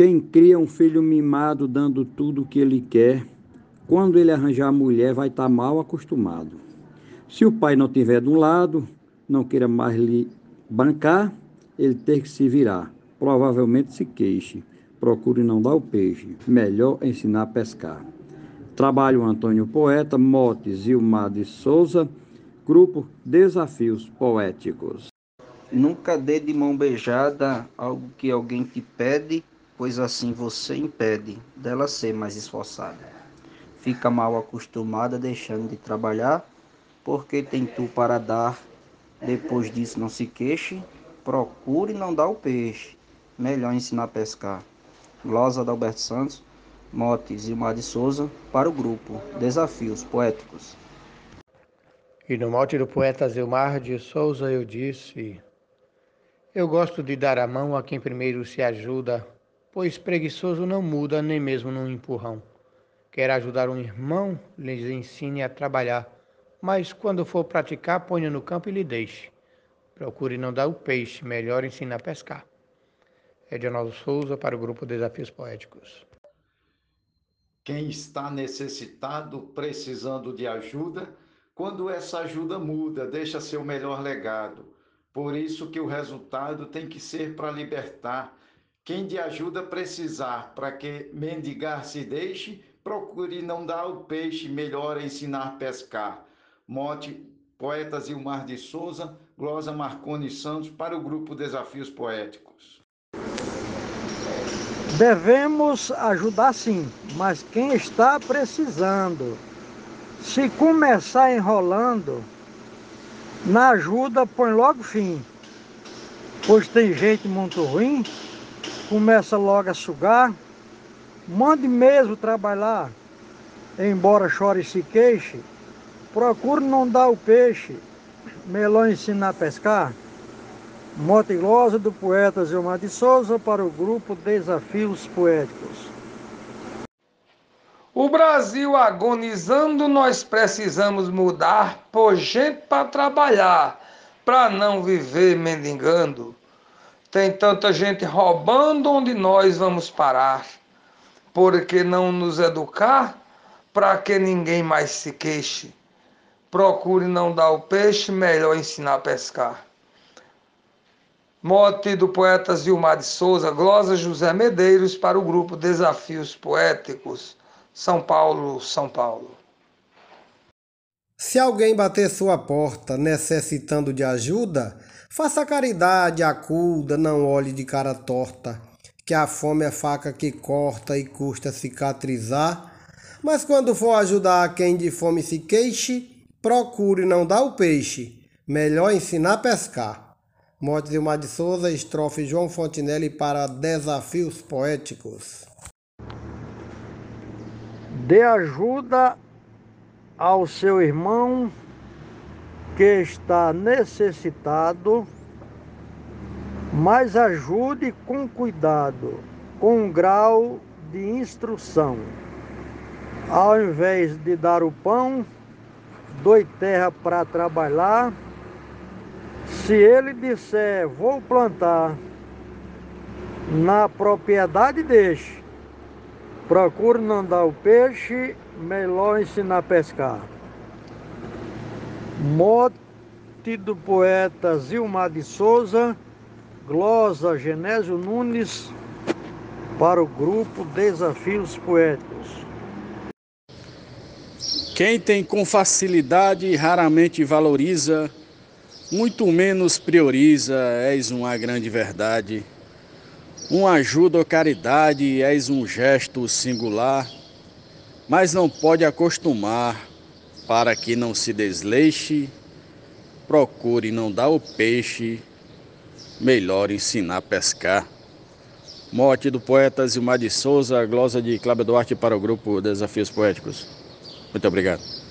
Quem cria um filho mimado dando tudo o que ele quer, quando ele arranjar a mulher, vai estar tá mal acostumado. Se o pai não tiver de um lado, não queira mais lhe bancar, ele ter que se virar. Provavelmente se queixe. Procure não dar o peixe. Melhor ensinar a pescar. Trabalho Antônio Poeta, Motes Ilmar de Souza, Grupo Desafios Poéticos. Nunca dê de mão beijada algo que alguém te pede, pois assim você impede dela ser mais esforçada. Fica mal acostumada deixando de trabalhar, porque tem tu para dar depois disso, não se queixe, procure não dar o peixe. Melhor ensinar a pescar. Glosa Alberto Santos, Motes e Mar de Souza, para o grupo Desafios Poéticos. E no mote do poeta Zilmar de Souza eu disse: Eu gosto de dar a mão a quem primeiro se ajuda, pois preguiçoso não muda nem mesmo num empurrão. Quer ajudar um irmão, lhes ensine a trabalhar mas quando for praticar, ponha no campo e lhe deixe. Procure não dar o peixe, melhor ensine a pescar. Edinaldo Souza para o grupo Desafios Poéticos. Quem está necessitado, precisando de ajuda, quando essa ajuda muda, deixa seu melhor legado. Por isso que o resultado tem que ser para libertar. Quem de ajuda precisar, para que mendigar se deixe, procure não dar o peixe, melhor ensinar a pescar. Mote, Poetas Ilmar de Souza, Glosa Marconi Santos, para o grupo Desafios Poéticos. Devemos ajudar sim, mas quem está precisando, se começar enrolando, na ajuda põe logo fim. Pois tem gente muito ruim, começa logo a sugar, mande mesmo trabalhar, embora chore e se queixe, Procure não dar o peixe, melhor ensinar a pescar. Mote glosa do poeta Gilmar de Souza para o grupo Desafios Poéticos. O Brasil agonizando, nós precisamos mudar por gente para trabalhar, para não viver mendigando. Tem tanta gente roubando onde nós vamos parar. Porque não nos educar para que ninguém mais se queixe. Procure não dar o peixe, melhor ensinar a pescar. Mote do poeta Zilmar de Souza, glosa José Medeiros para o grupo Desafios Poéticos, São Paulo, São Paulo. Se alguém bater sua porta necessitando de ajuda, faça caridade, acuda, não olhe de cara torta, que a fome é faca que corta e custa cicatrizar. Mas quando for ajudar quem de fome se queixe, Procure não dar o peixe, melhor ensinar a pescar. Morte de Mar de Souza, estrofe João Fontinelli para Desafios Poéticos. Dê ajuda ao seu irmão que está necessitado, mas ajude com cuidado, com um grau de instrução. Ao invés de dar o pão, doe terra para trabalhar. Se ele disser, vou plantar, na propriedade deixe. Procure não dar o peixe, melhor ensinar a pescar. Mote do poeta Zilmar de Souza, glosa Genésio Nunes, para o grupo Desafios Poéticos. Quem tem com facilidade raramente valoriza, muito menos prioriza, és uma grande verdade. Uma ajuda ou caridade, és um gesto singular, mas não pode acostumar para que não se desleixe. Procure não dar o peixe, melhor ensinar a pescar. Morte do poeta Zilmar de Souza, glosa de Cláudio Duarte para o grupo Desafios Poéticos. Muito obrigado.